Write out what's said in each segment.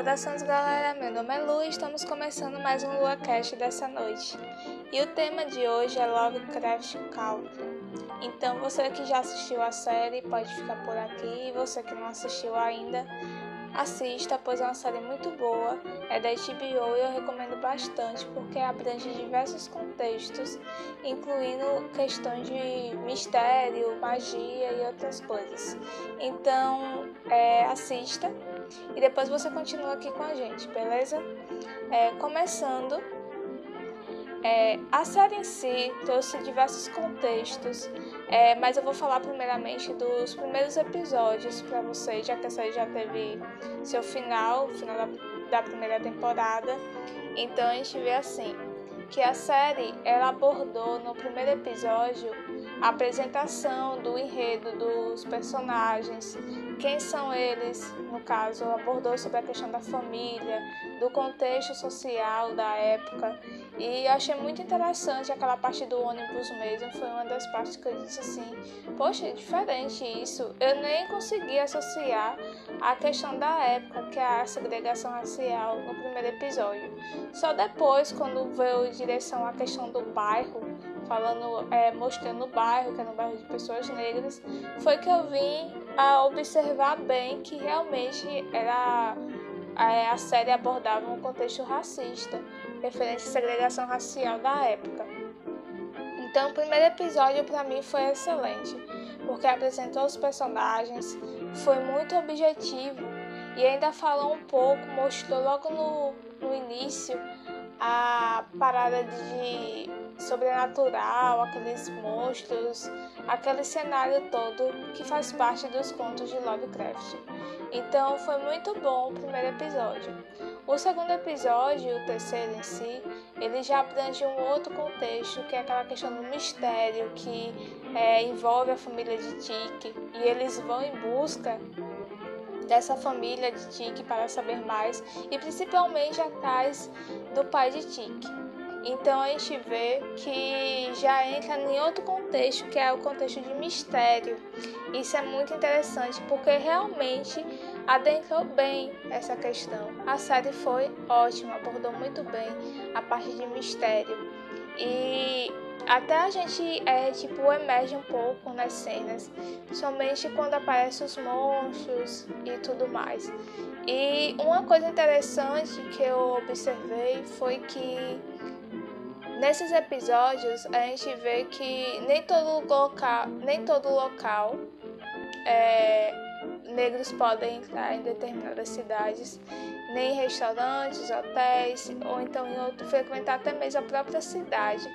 Saudações galera, meu nome é Lu e estamos começando mais um LuaCast dessa noite. E o tema de hoje é Lovecraft Country. Então você que já assistiu a série pode ficar por aqui e você que não assistiu ainda, assista, pois é uma série muito boa, é da HBO e eu recomendo bastante porque abrange diversos contextos, incluindo questões de mistério, magia e outras coisas. Então é, assista e depois você continua aqui com a gente, beleza? É, começando, é, a série em si trouxe diversos contextos, é, mas eu vou falar primeiramente dos primeiros episódios para vocês, já que a série já teve seu final, final da, da primeira temporada. Então a gente vê assim que a série ela abordou no primeiro episódio a apresentação do enredo dos personagens, quem são eles, no caso, abordou sobre a questão da família, do contexto social da época. E eu achei muito interessante aquela parte do ônibus mesmo, foi uma das partes que eu disse assim, poxa, é diferente isso. Eu nem consegui associar a questão da época, que é a segregação racial, no primeiro episódio. Só depois, quando veio direção à questão do bairro, falando, é, mostrando o bairro, que era um bairro de pessoas negras, foi que eu vim a observar bem que realmente era a, série abordava um contexto racista, referente à segregação racial da época. Então, o primeiro episódio para mim foi excelente, porque apresentou os personagens, foi muito objetivo e ainda falou um pouco, mostrou logo no, no início a parada de sobrenatural, aqueles monstros, aquele cenário todo que faz parte dos contos de Lovecraft. Então foi muito bom o primeiro episódio. O segundo episódio, o terceiro em si, ele já abrange um outro contexto, que é aquela questão do mistério que é, envolve a família de Tiki e eles vão em busca dessa família de Tiki para saber mais e principalmente atrás do pai de Tiki. Então a gente vê que já entra em outro contexto, que é o contexto de mistério. Isso é muito interessante porque realmente adentrou bem essa questão. A série foi ótima, abordou muito bem a parte de mistério. E até a gente é, tipo, emerge um pouco nas cenas, somente quando aparecem os monstros e tudo mais. E uma coisa interessante que eu observei foi que nesses episódios a gente vê que nem todo local, nem todo local é, negros podem entrar em determinadas cidades, nem em restaurantes, hotéis, ou então em outro, frequentar até mesmo a própria cidade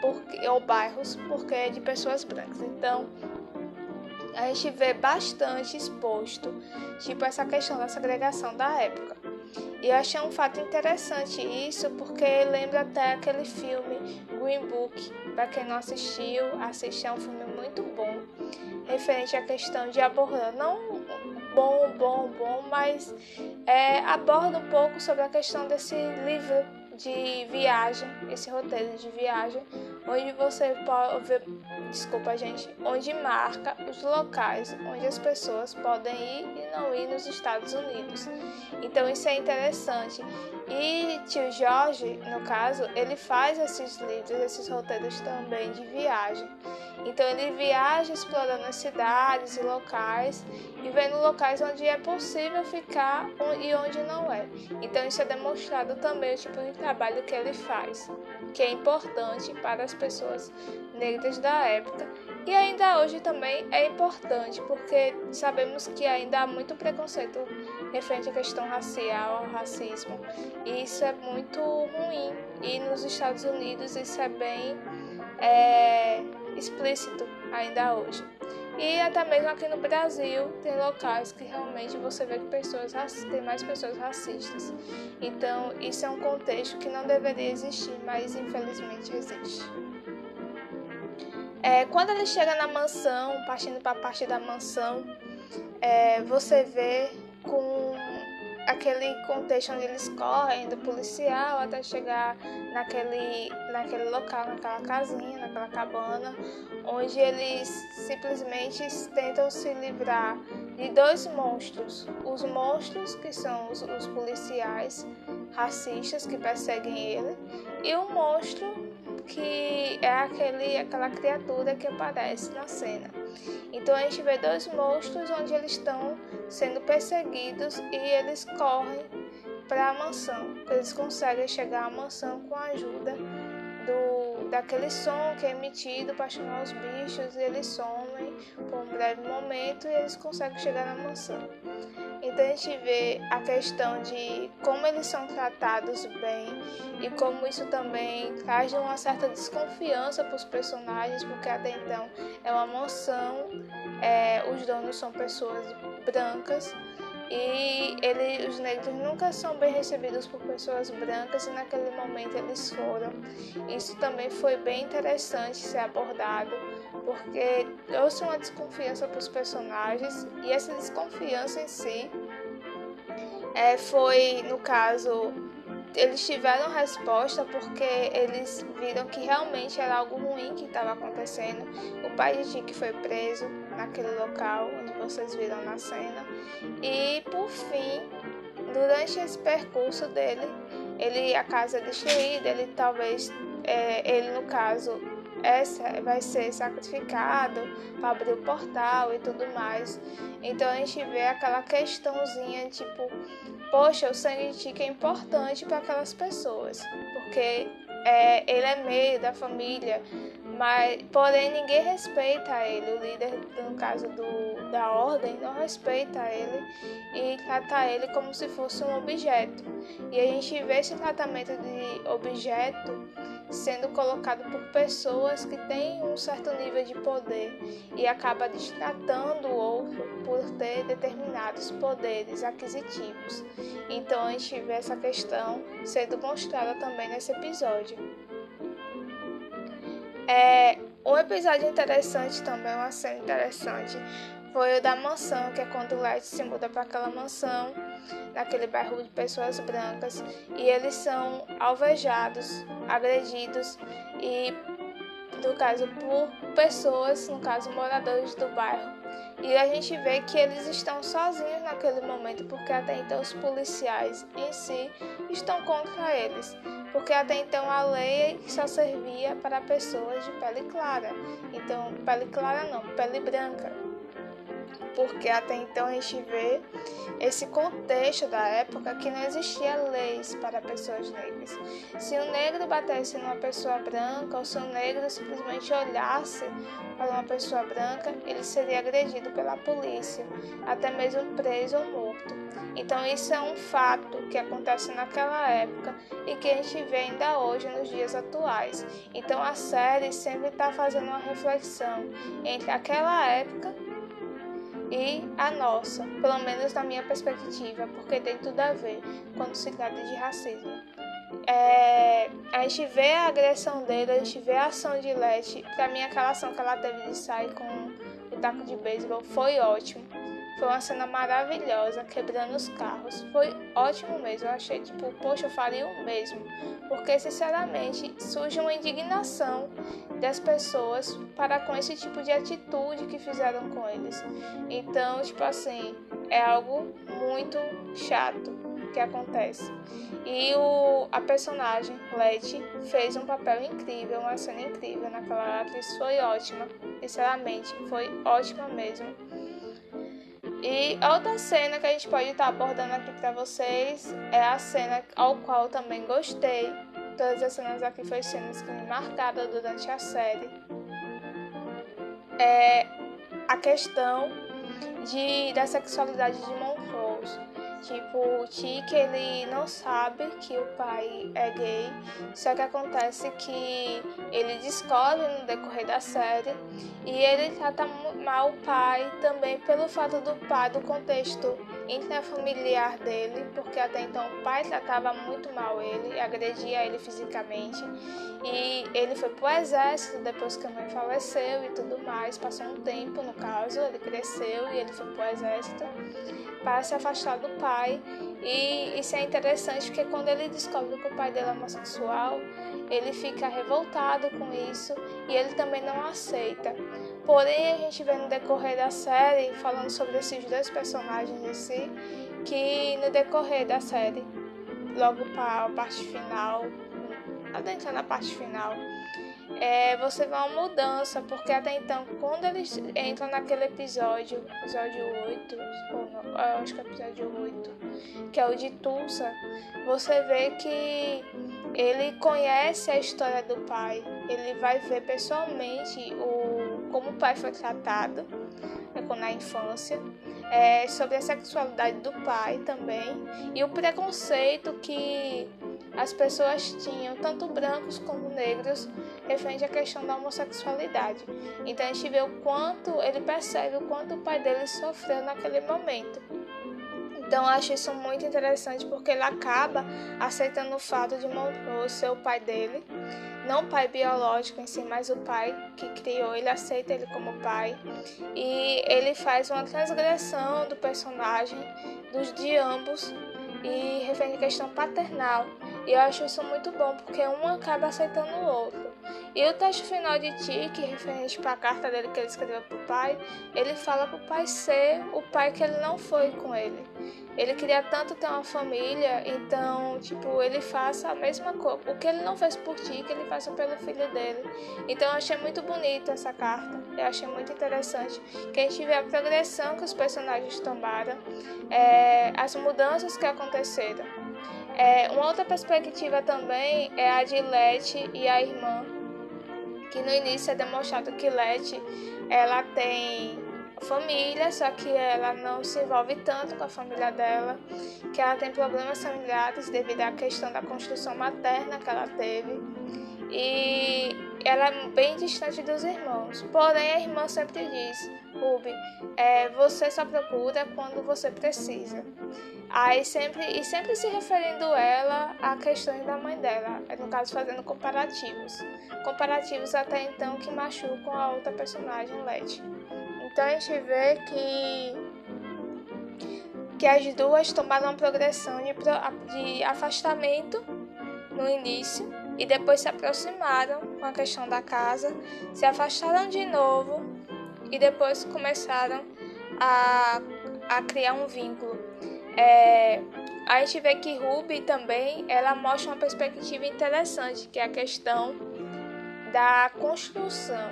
porque, ou bairros, porque é de pessoas brancas. Então, a gente vê bastante exposto, tipo essa questão da segregação da época. E eu achei um fato interessante isso, porque lembra até aquele filme Green Book. Para quem não assistiu, assistir é um filme muito bom, referente à questão de abordar, não bom, bom, bom, mas é, aborda um pouco sobre a questão desse livro de viagem, esse roteiro de viagem, onde você pode ver, desculpa gente, onde marca os locais onde as pessoas podem ir e não ir nos Estados Unidos. Então isso é interessante. E tio Jorge, no caso, ele faz esses livros, esses roteiros também de viagem. Então ele viaja explorando as cidades e locais e vendo locais onde é possível ficar e onde não é. Então isso é demonstrado também o tipo de trabalho que ele faz, que é importante para as pessoas negras da época e ainda hoje também é importante porque sabemos que ainda há muito preconceito referente à questão racial, ao racismo. E isso é muito ruim. E nos Estados Unidos isso é bem é, explícito ainda hoje. E até mesmo aqui no Brasil tem locais que realmente você vê que pessoas tem mais pessoas racistas. Então isso é um contexto que não deveria existir, mas infelizmente existe. É, quando ele chega na mansão, partindo para a parte da mansão, é, você vê com aquele contexto onde eles correm do policial até chegar naquele, naquele local, naquela casinha, naquela cabana, onde eles simplesmente tentam se livrar de dois monstros. Os monstros, que são os, os policiais racistas que perseguem ele, e o monstro que é aquele, aquela criatura que aparece na cena. Então a gente vê dois monstros onde eles estão sendo perseguidos e eles correm para a mansão. Eles conseguem chegar à mansão com a ajuda do, daquele som que é emitido para chamar os bichos e eles somem por um breve momento e eles conseguem chegar na mansão. Então a gente vê a questão de como eles são tratados bem e como isso também traz uma certa desconfiança para os personagens, porque até então é uma mansão, é, os donos são pessoas brancas e ele, os negros nunca são bem recebidos por pessoas brancas e naquele momento eles foram. Isso também foi bem interessante ser abordado, porque trouxe uma desconfiança para os personagens e essa desconfiança em si é, foi, no caso, eles tiveram resposta porque eles viram que realmente era algo ruim que estava acontecendo. O pai de Dick foi preso naquele local onde vocês viram na cena. E por fim, durante esse percurso dele, ele a casa é destruída, ele talvez é, ele no caso essa vai ser sacrificado para abrir o portal e tudo mais. Então a gente vê aquela questãozinha tipo poxa, o sangue de Tica é importante para aquelas pessoas, porque é, ele é meio da família, mas porém ninguém respeita ele. O líder, no caso do, da ordem, não respeita ele e trata ele como se fosse um objeto. E a gente vê esse tratamento de objeto sendo colocado por pessoas que têm um certo nível de poder e acaba destratando o outro por ter determinados poderes aquisitivos. Então a gente vê essa questão sendo mostrada também nesse episódio. É, um episódio interessante também, uma cena interessante, foi o da mansão, que é quando o Light se muda para aquela mansão, naquele bairro de pessoas brancas, e eles são alvejados, agredidos e, no caso, por pessoas, no caso, moradores do bairro. E a gente vê que eles estão sozinhos naquele momento, porque até então os policiais em si estão contra eles, porque até então a lei só servia para pessoas de pele clara. Então, pele clara não, pele branca porque até então a gente vê esse contexto da época que não existia leis para pessoas negras. Se um negro batesse numa pessoa branca ou se um negro simplesmente olhasse para uma pessoa branca, ele seria agredido pela polícia, até mesmo preso ou morto. Então isso é um fato que acontece naquela época e que a gente vê ainda hoje nos dias atuais. Então a série sempre está fazendo uma reflexão entre aquela época e a nossa, pelo menos na minha perspectiva, porque tem tudo a ver quando se trata de racismo. É, a gente vê a agressão dele, a gente vê a ação de Leti. Pra mim, aquela ação que ela teve de sair com o taco de beisebol foi ótimo. Foi uma cena maravilhosa, quebrando os carros. Foi ótimo mesmo. Eu achei, tipo, poxa, eu faria o mesmo. Porque, sinceramente, surge uma indignação das pessoas para com esse tipo de atitude que fizeram com eles. Então, tipo assim, é algo muito chato que acontece. E o, a personagem, Letty, fez um papel incrível, uma cena incrível naquela atriz. Foi ótima, sinceramente, foi ótima mesmo. E outra cena que a gente pode estar tá abordando aqui para vocês é a cena ao qual também gostei. Todas as cenas aqui foram cenas que me marcaram durante a série. É a questão de, da sexualidade de Montrose. Tipo, o Tic, ele não sabe que o pai é gay, só que acontece que ele descobre no decorrer da série e ele trata mal o pai também pelo fato do pai, do contexto intrafamiliar dele, porque até então o pai tratava muito mal ele, agredia ele fisicamente e ele foi pro exército depois que a mãe faleceu e tudo mais, passou um tempo no caso, ele cresceu e ele foi pro exército para se afastar do pai. E isso é interessante porque quando ele descobre que o pai dele é homossexual, ele fica revoltado com isso e ele também não aceita. Porém, a gente vê no decorrer da série, falando sobre esses dois personagens em si, que no decorrer da série, logo para a parte final, adentrando na parte final, é, você vê uma mudança, porque até então, quando eles entram naquele episódio, episódio 8, ou não, acho que é episódio 8, que é o de Tulsa, você vê que ele conhece a história do pai, ele vai ver pessoalmente o, como o pai foi tratado né, na infância, é, sobre a sexualidade do pai também, e o preconceito que as pessoas tinham, tanto brancos como negros, referente à questão da homossexualidade. Então a gente vê o quanto, ele percebe o quanto o pai dele sofreu naquele momento. Então eu acho isso muito interessante porque ele acaba aceitando o fato de ser o pai dele, não o pai biológico em si, mas o pai que criou, ele aceita ele como pai e ele faz uma transgressão do personagem dos de ambos e referente à questão paternal. E eu acho isso muito bom, porque um acaba aceitando o outro. E o texto final de Tiki, referente para a carta dele que ele escreveu para o pai, ele fala para o pai ser o pai que ele não foi com ele. Ele queria tanto ter uma família, então, tipo, ele faça a mesma coisa. O que ele não fez por ti, que ele faça pelo filho dele. Então, eu achei muito bonito essa carta. Eu achei muito interessante. Que a gente vê a progressão que os personagens tomaram, é, as mudanças que aconteceram. É, uma outra perspectiva também é a de Leti e a irmã, que no início é demonstrado que Leti ela tem família, só que ela não se envolve tanto com a família dela, que ela tem problemas familiares devido à questão da construção materna que ela teve. E ela é bem distante dos irmãos. Porém, a irmã sempre diz: Ruby, é, você só procura quando você precisa. Aí sempre e sempre se referindo ela a questões da mãe dela, no caso fazendo comparativos, comparativos até então que machucam a outra personagem, Letty. Então a gente vê que que as duas tomaram uma progressão de, de afastamento no início e depois se aproximaram com a questão da casa, se afastaram de novo e depois começaram a, a criar um vínculo. É, a gente vê que Ruby também ela mostra uma perspectiva interessante, que é a questão da construção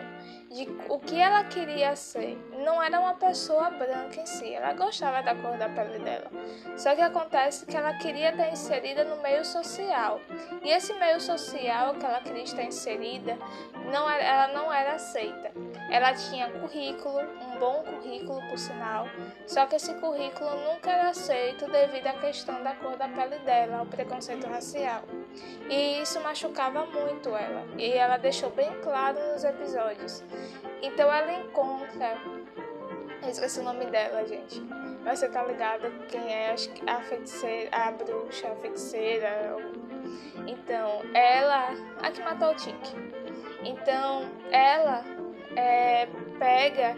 de o que ela queria ser. Não era uma pessoa branca em si, ela gostava da cor da pele dela. Só que acontece que ela queria estar inserida no meio social. E esse meio social que ela queria estar inserida, não era, ela não era aceita. Ela tinha currículo, um bom currículo por sinal, só que esse currículo nunca era aceito devido à questão da cor da pele dela, ao preconceito racial. E isso machucava muito ela, e ela deixou bem claro nos episódios. Então ela encontra. Eu esqueci o nome dela, gente. Mas você tá ligada quem é? A feiticeira, a bruxa, a feiticeira. Então, ela. A que matou o Tink. Então, ela é, pega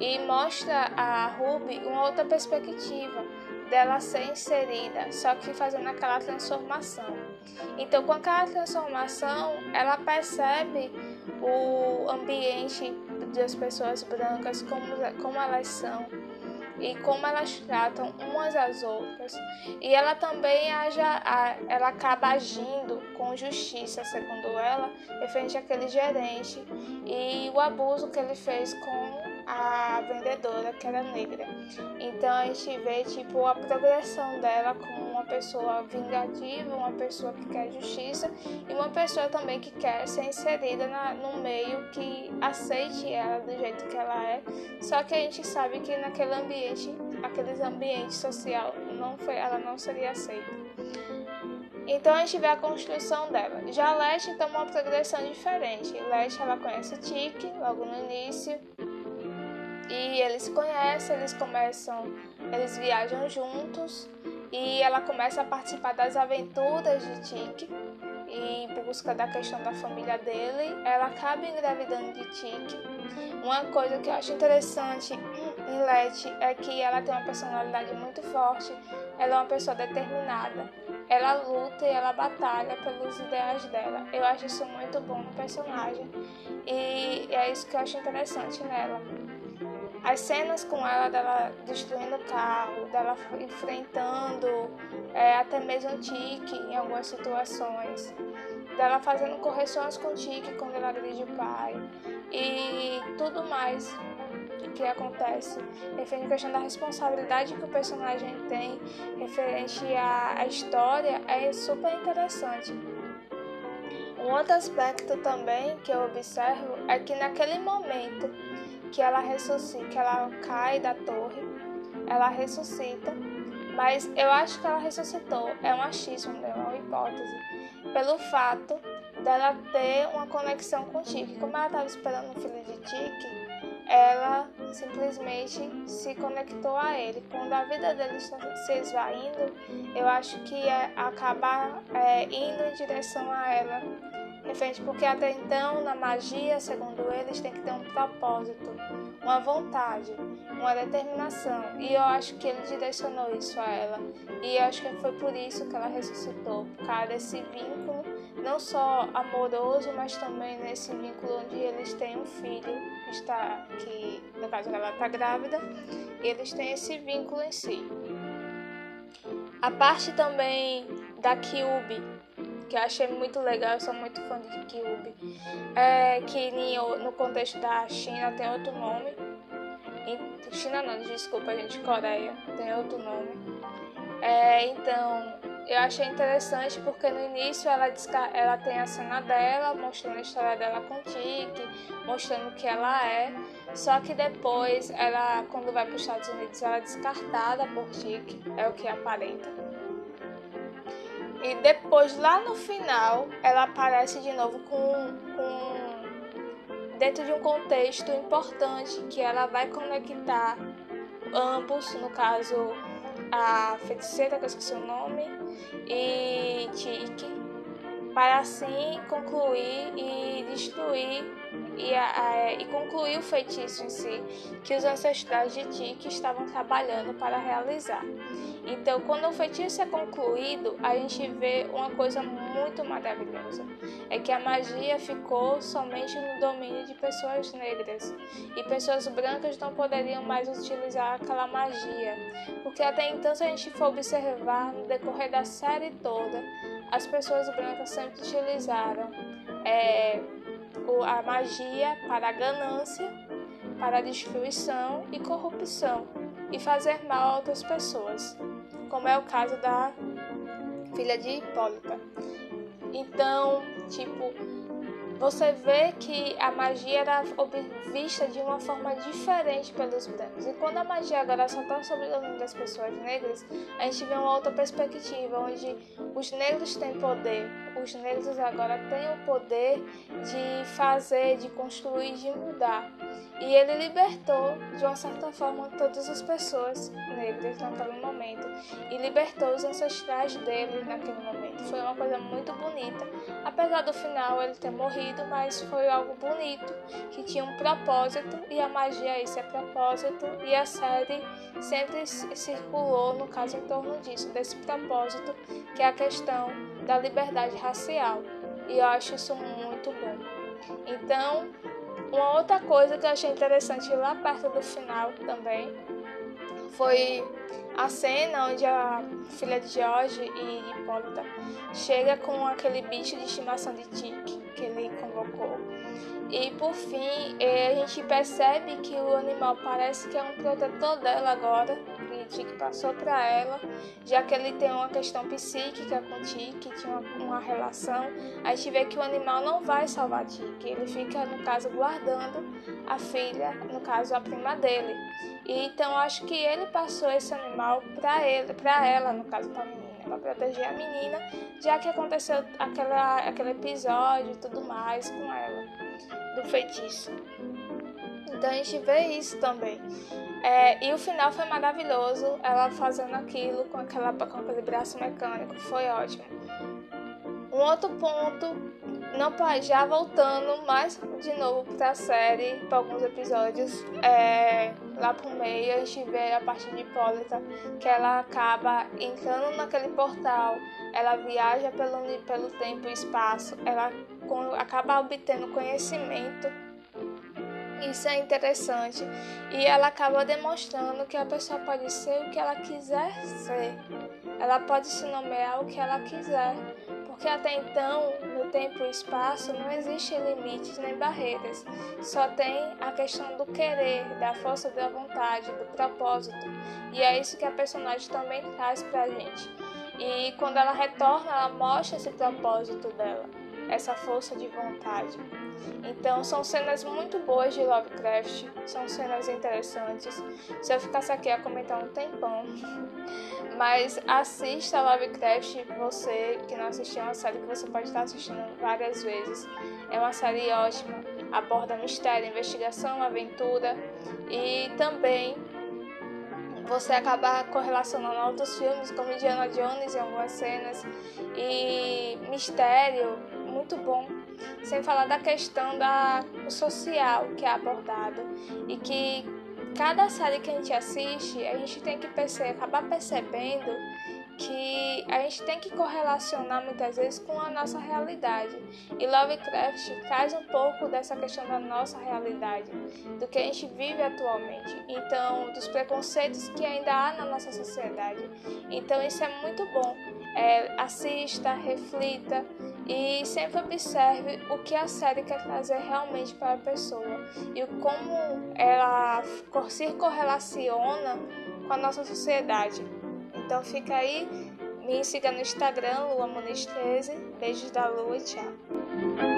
e mostra a Ruby uma outra perspectiva dela ser inserida, só que fazendo aquela transformação. Então, com aquela transformação, ela percebe o ambiente das pessoas brancas, como, como elas são e como elas tratam umas às outras. E ela também aja, ela acaba agindo com justiça, segundo ela, referente àquele gerente e o abuso que ele fez com a vendedora que era negra. Então a gente vê tipo a progressão dela como uma pessoa vingativa, uma pessoa que quer justiça e uma pessoa também que quer ser inserida na, no meio que aceite ela do jeito que ela é. Só que a gente sabe que naquele ambiente, aqueles ambientes social, não foi, ela não seria aceita. Então a gente vê a construção dela. Já Leste toma uma progressão diferente. Leste ela conhece Tiki logo no início, e eles se conhecem, eles começam, eles viajam juntos e ela começa a participar das aventuras de Tiki em busca da questão da família dele. Ela acaba engravidando de Tiki. Uma coisa que eu acho interessante em Letty é que ela tem uma personalidade muito forte, ela é uma pessoa determinada. Ela luta e ela batalha pelos ideais dela. Eu acho isso muito bom no personagem e é isso que eu acho interessante nela. As cenas com ela, dela destruindo o carro, dela enfrentando é, até mesmo o Tique em algumas situações, dela fazendo correções com o Tique quando ela agride o pai e tudo mais que acontece referente à questão da responsabilidade que o personagem tem referente à, à história é super interessante. Um outro aspecto também que eu observo é que naquele momento que ela ressuscita, que ela cai da torre, ela ressuscita, mas eu acho que ela ressuscitou, é um achismo, é uma hipótese, pelo fato dela ter uma conexão com Tiki. Como ela estava esperando um filho de Tiki, ela simplesmente se conectou a ele. Quando a vida dele se esvaindo, eu acho que é acabar é, indo em direção a ela. Referente, porque até então, na magia, segundo eles, tem que ter um propósito, uma vontade, uma determinação. E eu acho que ele direcionou isso a ela. E eu acho que foi por isso que ela ressuscitou, por causa desse vínculo não só amoroso, mas também nesse vínculo onde eles têm um filho está que no caso ela está grávida, eles têm esse vínculo em si. A parte também da Kyubi, que eu achei muito legal, eu sou muito fã de Kyubi, é que no contexto da China tem outro nome. China não, desculpa gente, Coreia tem outro nome. É, então eu achei interessante porque no início ela, ela tem a cena dela, mostrando a história dela com o Tiki, mostrando que ela é. Só que depois, ela, quando vai para os Estados Unidos, ela é descartada por Tiki, é o que aparenta. E depois, lá no final, ela aparece de novo com, com dentro de um contexto importante que ela vai conectar ambos, no caso a feiticeira, que eu esqueci o nome, e Tiki, para assim concluir e destruir e, a, e concluir o feitiço em si que os ancestrais de Tiki estavam trabalhando para realizar. Então, quando o feitiço é concluído, a gente vê uma coisa muito maravilhosa: é que a magia ficou somente no domínio de pessoas negras e pessoas brancas não poderiam mais utilizar aquela magia, porque até então, se a gente for observar no decorrer da série toda, as pessoas brancas sempre utilizaram. É, a magia para a ganância, para a destruição e corrupção e fazer mal a outras pessoas, como é o caso da filha de Hipólita. Então, tipo, você vê que a magia era vista de uma forma diferente pelos brancos. E quando a magia agora só está sobre o domínio das pessoas negras, a gente vê uma outra perspectiva, onde os negros têm poder. Os negros agora têm o poder de fazer, de construir, de mudar. E ele libertou, de uma certa forma, todas as pessoas negras naquele momento. E libertou os ancestrais dele naquele momento. Foi uma coisa muito bonita. Apesar do final ele ter morrido, mas foi algo bonito, que tinha um propósito. E a magia esse é propósito. E a série sempre circulou, no caso, em torno disso, desse propósito, que é a questão da liberdade racial. E eu acho isso muito bom. Então, uma outra coisa que eu achei interessante lá perto do final também foi a cena onde a filha de George e Hipólita chega com aquele bicho de estimação de Tic que ele convocou. E por fim, eh, a gente percebe que o animal parece que é um protetor dela agora, que passou para ela, já que ele tem uma questão psíquica com Tic, tinha uma, uma relação. A gente vê que o animal não vai salvar Tic, ele fica, no caso, guardando a filha, no caso, a prima dele. E, então, acho que ele passou esse animal para ele, para ela, no caso, para a menina, para proteger a menina, já que aconteceu aquela, aquele episódio e tudo mais com ela, do feitiço. Então a gente vê isso também. É, e o final foi maravilhoso, ela fazendo aquilo com, aquela, com aquele braço mecânico, foi ótimo. Um outro ponto não já voltando mais de novo para a série, para alguns episódios, é, lá pro meio a gente vê a parte de Hipólita que ela acaba entrando naquele portal, ela viaja pelo, pelo tempo e espaço, ela acaba obtendo conhecimento. Isso é interessante e ela acaba demonstrando que a pessoa pode ser o que ela quiser ser. Ela pode se nomear o que ela quiser porque até então, no tempo e espaço, não existem limites nem barreiras, só tem a questão do querer, da força da vontade, do propósito, e é isso que a personagem também traz pra gente. E quando ela retorna, ela mostra esse propósito dela, essa força de vontade. Então são cenas muito boas de Lovecraft, são cenas interessantes. Se eu ficasse aqui a comentar um tempão. Mas assista Lovecraft, você que não assistiu, é uma série que você pode estar assistindo várias vezes. É uma série ótima, aborda mistério, investigação, aventura e também você acaba correlacionando outros filmes como Indiana Jones em algumas cenas e mistério muito bom sem falar da questão da social que é abordado e que cada série que a gente assiste, a gente tem que perceber, acabar percebendo que a gente tem que correlacionar muitas vezes com a nossa realidade. E Lovecraft traz um pouco dessa questão da nossa realidade, do que a gente vive atualmente, então dos preconceitos que ainda há na nossa sociedade. Então isso é muito bom. É, assista, reflita e sempre observe o que a série quer trazer realmente para a pessoa e como ela se correlaciona com a nossa sociedade. Então fica aí, me siga no Instagram, Lua Muniz 13. Beijos da Lua e tchau.